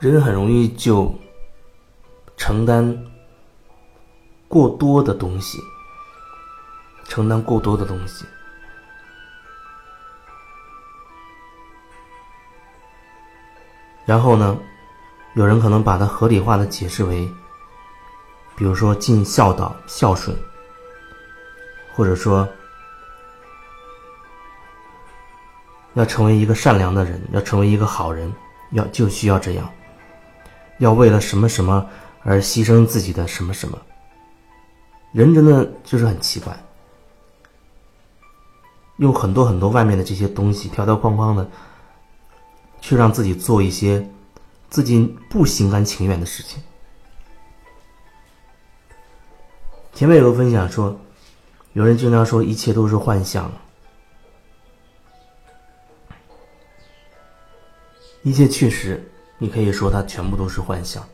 人很容易就承担过多的东西，承担过多的东西。然后呢，有人可能把它合理化的解释为，比如说尽孝道、孝顺，或者说要成为一个善良的人，要成为一个好人，要就需要这样，要为了什么什么而牺牲自己的什么什么。人真的就是很奇怪，用很多很多外面的这些东西条条框框的。去让自己做一些自己不心甘情愿的事情。前面有个分享说，有人经常说一切都是幻象，一切确实，你可以说它全部都是幻想。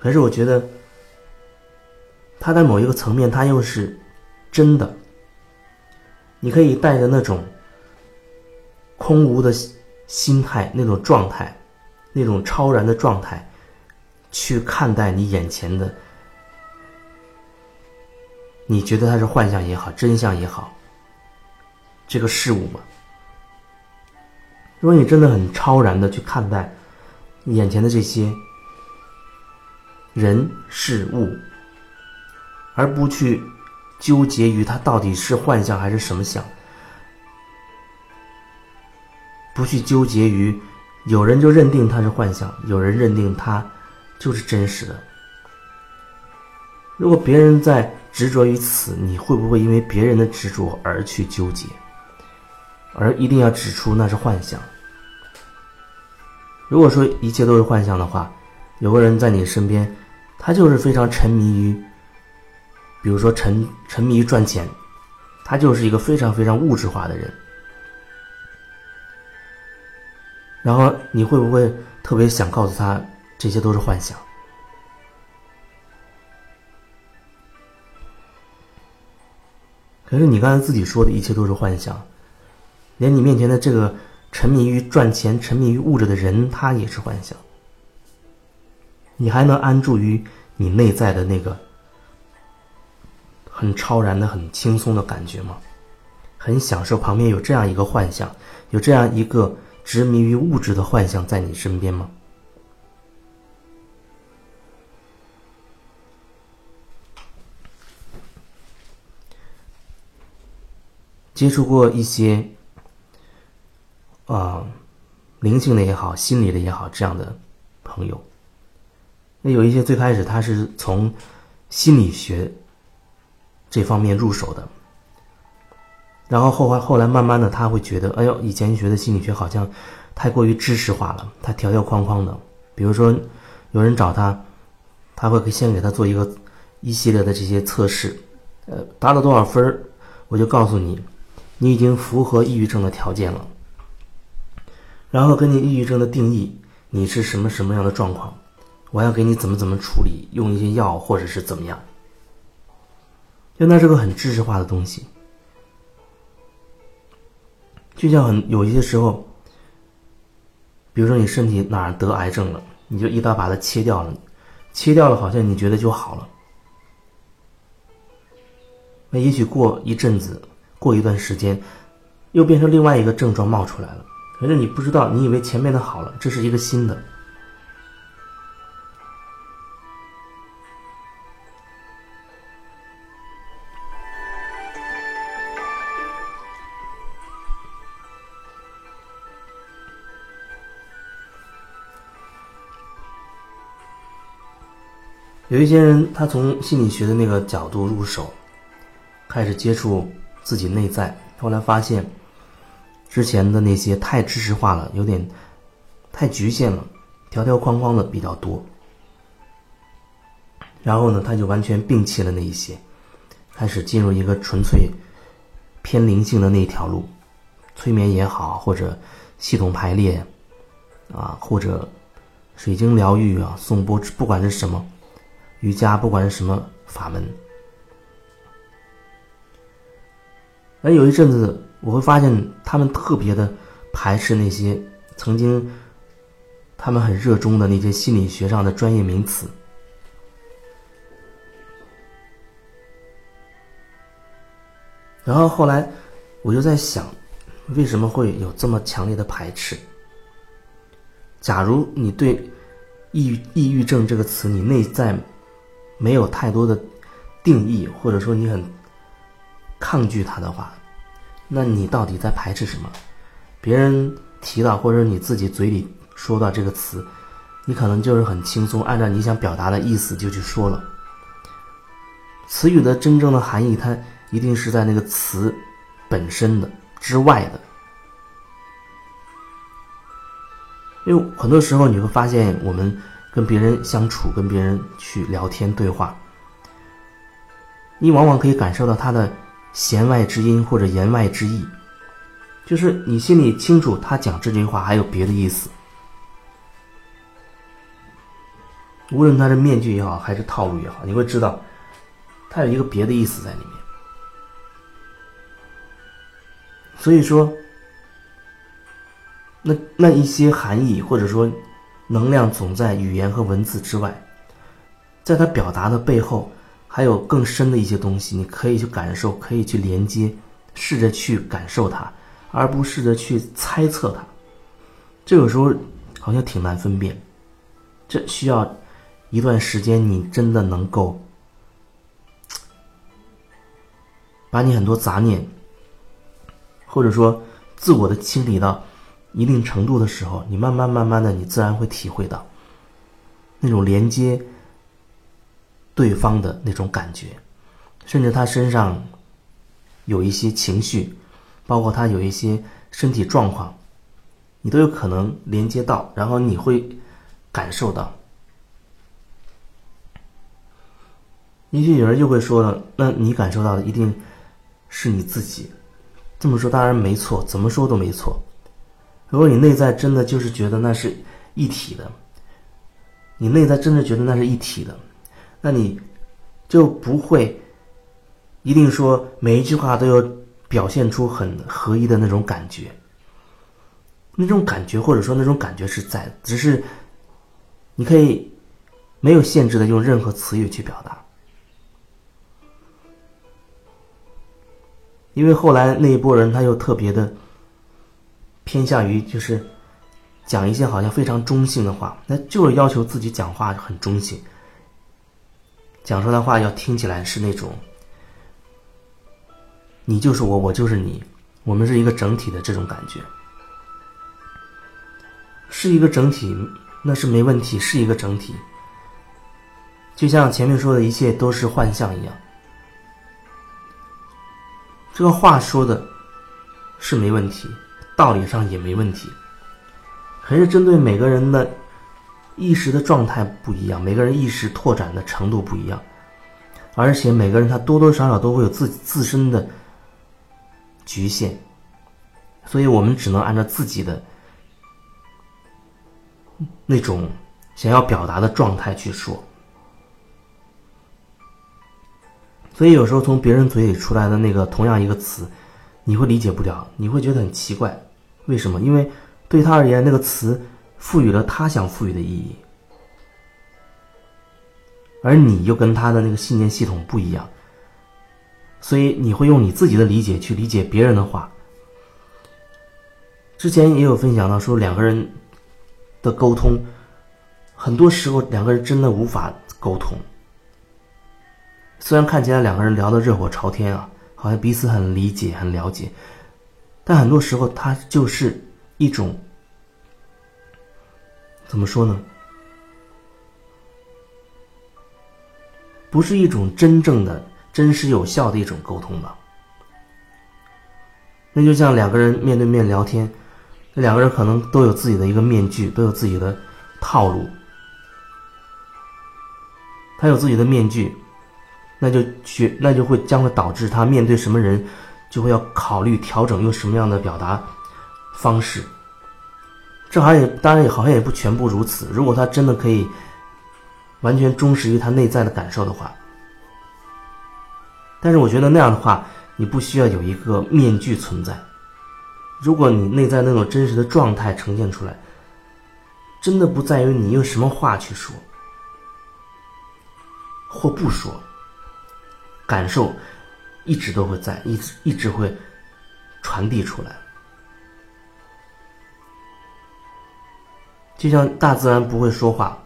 可是我觉得。它在某一个层面，它又是真的。你可以带着那种空无的心态、那种状态、那种超然的状态，去看待你眼前的。你觉得它是幻象也好，真相也好，这个事物嘛。如果你真的很超然的去看待眼前的这些人事物，而不去纠结于它到底是幻象还是什么象，不去纠结于有人就认定它是幻象，有人认定它就是真实的。如果别人在执着于此，你会不会因为别人的执着而去纠结，而一定要指出那是幻想？如果说一切都是幻想的话，有个人在你身边，他就是非常沉迷于。比如说沉沉迷于赚钱，他就是一个非常非常物质化的人。然后你会不会特别想告诉他这些都是幻想？可是你刚才自己说的一切都是幻想，连你面前的这个沉迷于赚钱、沉迷于物质的人，他也是幻想。你还能安住于你内在的那个？很超然的、很轻松的感觉吗？很享受旁边有这样一个幻想，有这样一个执迷于物质的幻想在你身边吗？接触过一些啊灵性的也好、心理的也好这样的朋友，那有一些最开始他是从心理学。这方面入手的，然后后来后来慢慢的他会觉得，哎呦，以前学的心理学好像太过于知识化了，他条条框框的。比如说，有人找他，他会先给他做一个一系列的这些测试，呃，达到多少分我就告诉你，你已经符合抑郁症的条件了。然后根据抑郁症的定义，你是什么什么样的状况，我要给你怎么怎么处理，用一些药或者是怎么样。就那是个很知识化的东西，就像很有一些时候，比如说你身体哪儿得癌症了，你就一刀把它切掉了，切掉了好像你觉得就好了，那也许过一阵子，过一段时间，又变成另外一个症状冒出来了，可是你不知道，你以为前面的好了，这是一个新的。有一些人，他从心理学的那个角度入手，开始接触自己内在，后来发现之前的那些太知识化了，有点太局限了，条条框框的比较多。然后呢，他就完全摒弃了那一些，开始进入一个纯粹偏灵性的那一条路，催眠也好，或者系统排列啊，或者水晶疗愈啊，颂钵，不管是什么。瑜伽不管是什么法门，而有一阵子，我会发现他们特别的排斥那些曾经他们很热衷的那些心理学上的专业名词。然后后来，我就在想，为什么会有这么强烈的排斥？假如你对“抑抑郁症”这个词，你内在没有太多的定义，或者说你很抗拒它的话，那你到底在排斥什么？别人提到或者你自己嘴里说到这个词，你可能就是很轻松，按照你想表达的意思就去说了。词语的真正的含义，它。一定是在那个词本身的之外的，因为很多时候你会发现，我们跟别人相处、跟别人去聊天对话，你往往可以感受到他的弦外之音或者言外之意，就是你心里清楚他讲这句话还有别的意思，无论他是面具也好，还是套路也好，你会知道他有一个别的意思在里面。所以说，那那一些含义或者说能量总在语言和文字之外，在他表达的背后，还有更深的一些东西，你可以去感受，可以去连接，试着去感受它，而不试着去猜测它。这有时候好像挺难分辨，这需要一段时间，你真的能够把你很多杂念。或者说，自我的清理到一定程度的时候，你慢慢慢慢的，你自然会体会到那种连接对方的那种感觉，甚至他身上有一些情绪，包括他有一些身体状况，你都有可能连接到，然后你会感受到。也许有人就会说了，那你感受到的一定是你自己。这么说当然没错，怎么说都没错。如果你内在真的就是觉得那是一体的，你内在真的觉得那是一体的，那你就不会一定说每一句话都要表现出很合一的那种感觉。那种感觉或者说那种感觉是在，只是你可以没有限制的用任何词语去表达。因为后来那一波人他又特别的偏向于就是讲一些好像非常中性的话，那就是要求自己讲话很中性，讲出来话要听起来是那种你就是我，我就是你，我们是一个整体的这种感觉，是一个整体，那是没问题，是一个整体，就像前面说的一切都是幻象一样。这个话说的是没问题，道理上也没问题，可是针对每个人的意识的状态不一样，每个人意识拓展的程度不一样，而且每个人他多多少少都会有自己自身的局限，所以我们只能按照自己的那种想要表达的状态去说。所以有时候从别人嘴里出来的那个同样一个词，你会理解不了，你会觉得很奇怪，为什么？因为对他而言，那个词赋予了他想赋予的意义，而你又跟他的那个信念系统不一样，所以你会用你自己的理解去理解别人的话。之前也有分享到说，两个人的沟通，很多时候两个人真的无法沟通。虽然看起来两个人聊得热火朝天啊，好像彼此很理解、很了解，但很多时候它就是一种怎么说呢？不是一种真正的、真实有效的一种沟通吧？那就像两个人面对面聊天，那两个人可能都有自己的一个面具，都有自己的套路，他有自己的面具。那就学，那就会将会导致他面对什么人，就会要考虑调整用什么样的表达方式。这好像也当然也好像也不全部如此。如果他真的可以完全忠实于他内在的感受的话，但是我觉得那样的话，你不需要有一个面具存在。如果你内在那种真实的状态呈现出来，真的不在于你用什么话去说，或不说，感受一直都会在，一直一直会传递出来。就像大自然不会说话，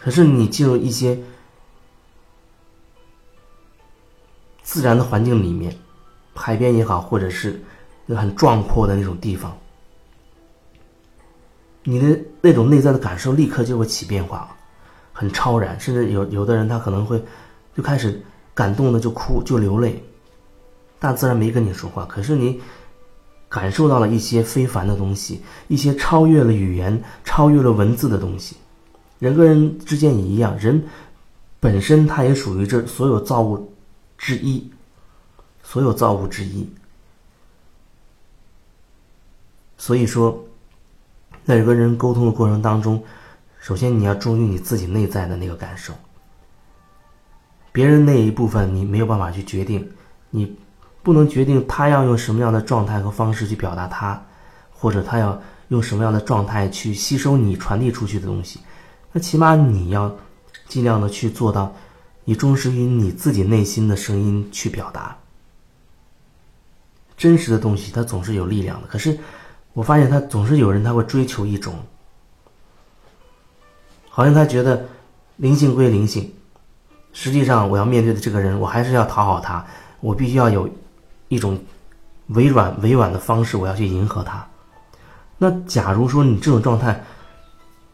可是你进入一些自然的环境里面，海边也好，或者是很壮阔的那种地方，你的那种内在的感受立刻就会起变化，很超然，甚至有有的人他可能会就开始感动的就哭就流泪。大自然没跟你说话，可是你。感受到了一些非凡的东西，一些超越了语言、超越了文字的东西。人跟人之间也一样，人本身它也属于这所有造物之一，所有造物之一。所以说，在人跟人沟通的过程当中，首先你要忠于你自己内在的那个感受，别人那一部分你没有办法去决定，你。不能决定他要用什么样的状态和方式去表达他，或者他要用什么样的状态去吸收你传递出去的东西。那起码你要尽量的去做到，你忠实于你自己内心的声音去表达。真实的东西它总是有力量的，可是我发现他总是有人他会追求一种，好像他觉得灵性归灵性，实际上我要面对的这个人，我还是要讨好他，我必须要有。一种委软委婉的方式，我要去迎合他。那假如说你这种状态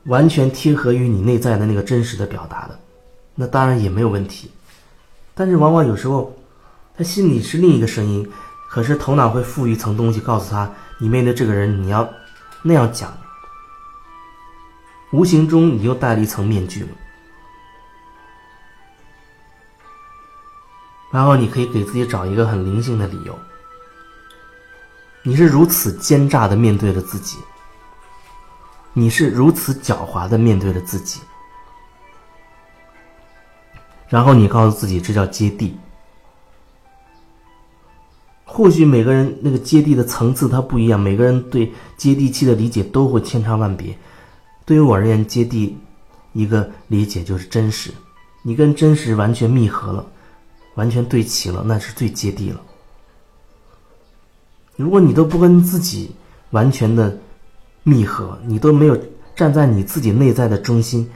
完全贴合于你内在的那个真实的表达的，那当然也没有问题。但是往往有时候他心里是另一个声音，可是头脑会附一层东西，告诉他你面对这个人你要那样讲，无形中你又戴了一层面具了。然后你可以给自己找一个很灵性的理由。你是如此奸诈的面对了自己，你是如此狡猾的面对了自己，然后你告诉自己这叫接地。或许每个人那个接地的层次它不一样，每个人对接地气的理解都会千差万别。对于我而言，接地一个理解就是真实，你跟真实完全密合了。完全对齐了，那是最接地了。如果你都不跟自己完全的密合，你都没有站在你自己内在的中心，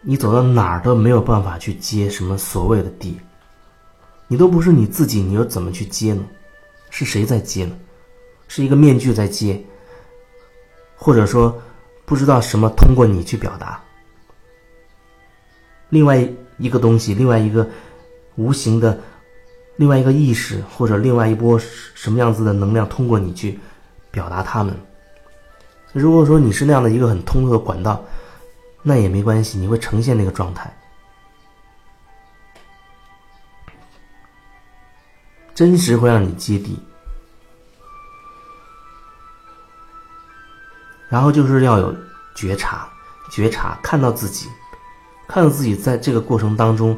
你走到哪儿都没有办法去接什么所谓的地。你都不是你自己，你又怎么去接呢？是谁在接呢？是一个面具在接，或者说不知道什么通过你去表达。另外一个东西，另外一个。无形的另外一个意识，或者另外一波什么样子的能量，通过你去表达他们。如果说你是那样的一个很通透的管道，那也没关系，你会呈现那个状态。真实会让你接地，然后就是要有觉察，觉察看到自己，看到自己在这个过程当中。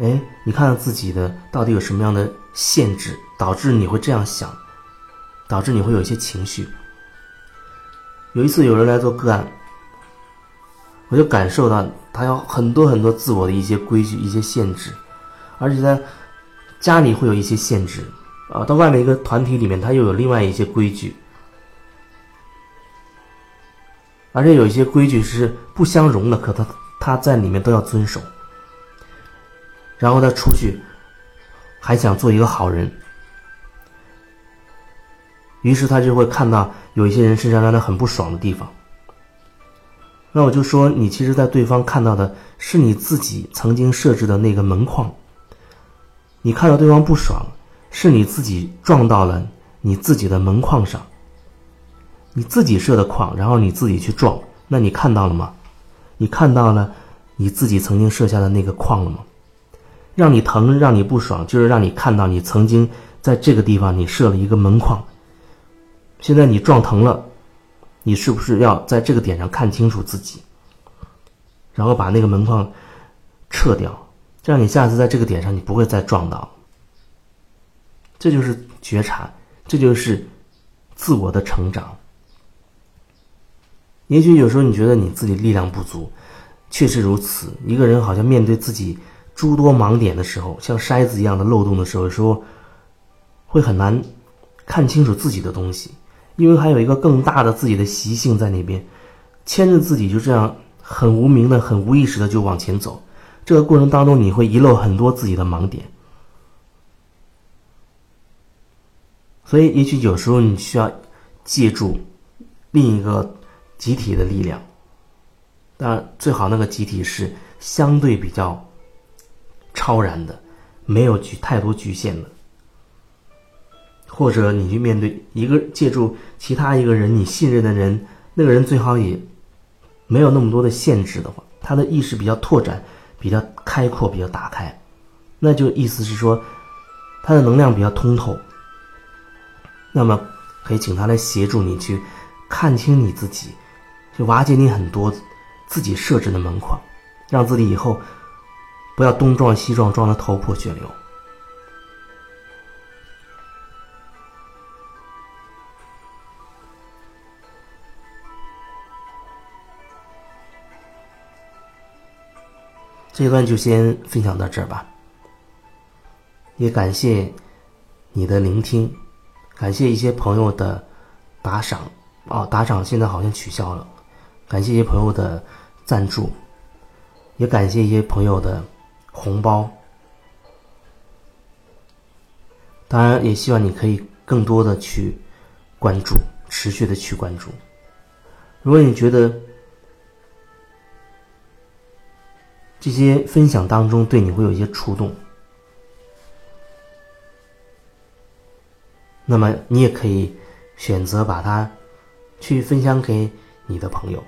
哎，你看看自己的到底有什么样的限制，导致你会这样想，导致你会有一些情绪。有一次有人来做个案，我就感受到他有很多很多自我的一些规矩、一些限制，而且在家里会有一些限制，啊，到外面一个团体里面，他又有另外一些规矩，而且有一些规矩是不相容的，可他他在里面都要遵守。然后他出去，还想做一个好人，于是他就会看到有一些人身上让他很不爽的地方。那我就说，你其实，在对方看到的是你自己曾经设置的那个门框。你看到对方不爽，是你自己撞到了你自己的门框上，你自己设的框，然后你自己去撞，那你看到了吗？你看到了你自己曾经设下的那个框了吗？让你疼，让你不爽，就是让你看到你曾经在这个地方你设了一个门框。现在你撞疼了，你是不是要在这个点上看清楚自己，然后把那个门框撤掉，这样你下次在这个点上你不会再撞到。这就是觉察，这就是自我的成长。也许有时候你觉得你自己力量不足，确实如此。一个人好像面对自己诸多盲点的时候，像筛子一样的漏洞的时候，有时候会很难看清楚自己的东西，因为还有一个更大的自己的习性在那边牵着自己，就这样很无名的、很无意识的就往前走。这个过程当中，你会遗漏很多自己的盲点。所以，也许有时候你需要借助另一个。集体的力量，当然最好那个集体是相对比较超然的，没有局太多局限的，或者你去面对一个借助其他一个人你信任的人，那个人最好也没有那么多的限制的话，他的意识比较拓展、比较开阔、比较打开，那就意思是说他的能量比较通透，那么可以请他来协助你去看清你自己。就瓦解你很多自己设置的门框，让自己以后不要东撞西撞，撞得头破血流。这一段就先分享到这儿吧，也感谢你的聆听，感谢一些朋友的打赏哦，打赏现在好像取消了。感谢一些朋友的赞助，也感谢一些朋友的红包。当然，也希望你可以更多的去关注，持续的去关注。如果你觉得这些分享当中对你会有一些触动，那么你也可以选择把它去分享给你的朋友。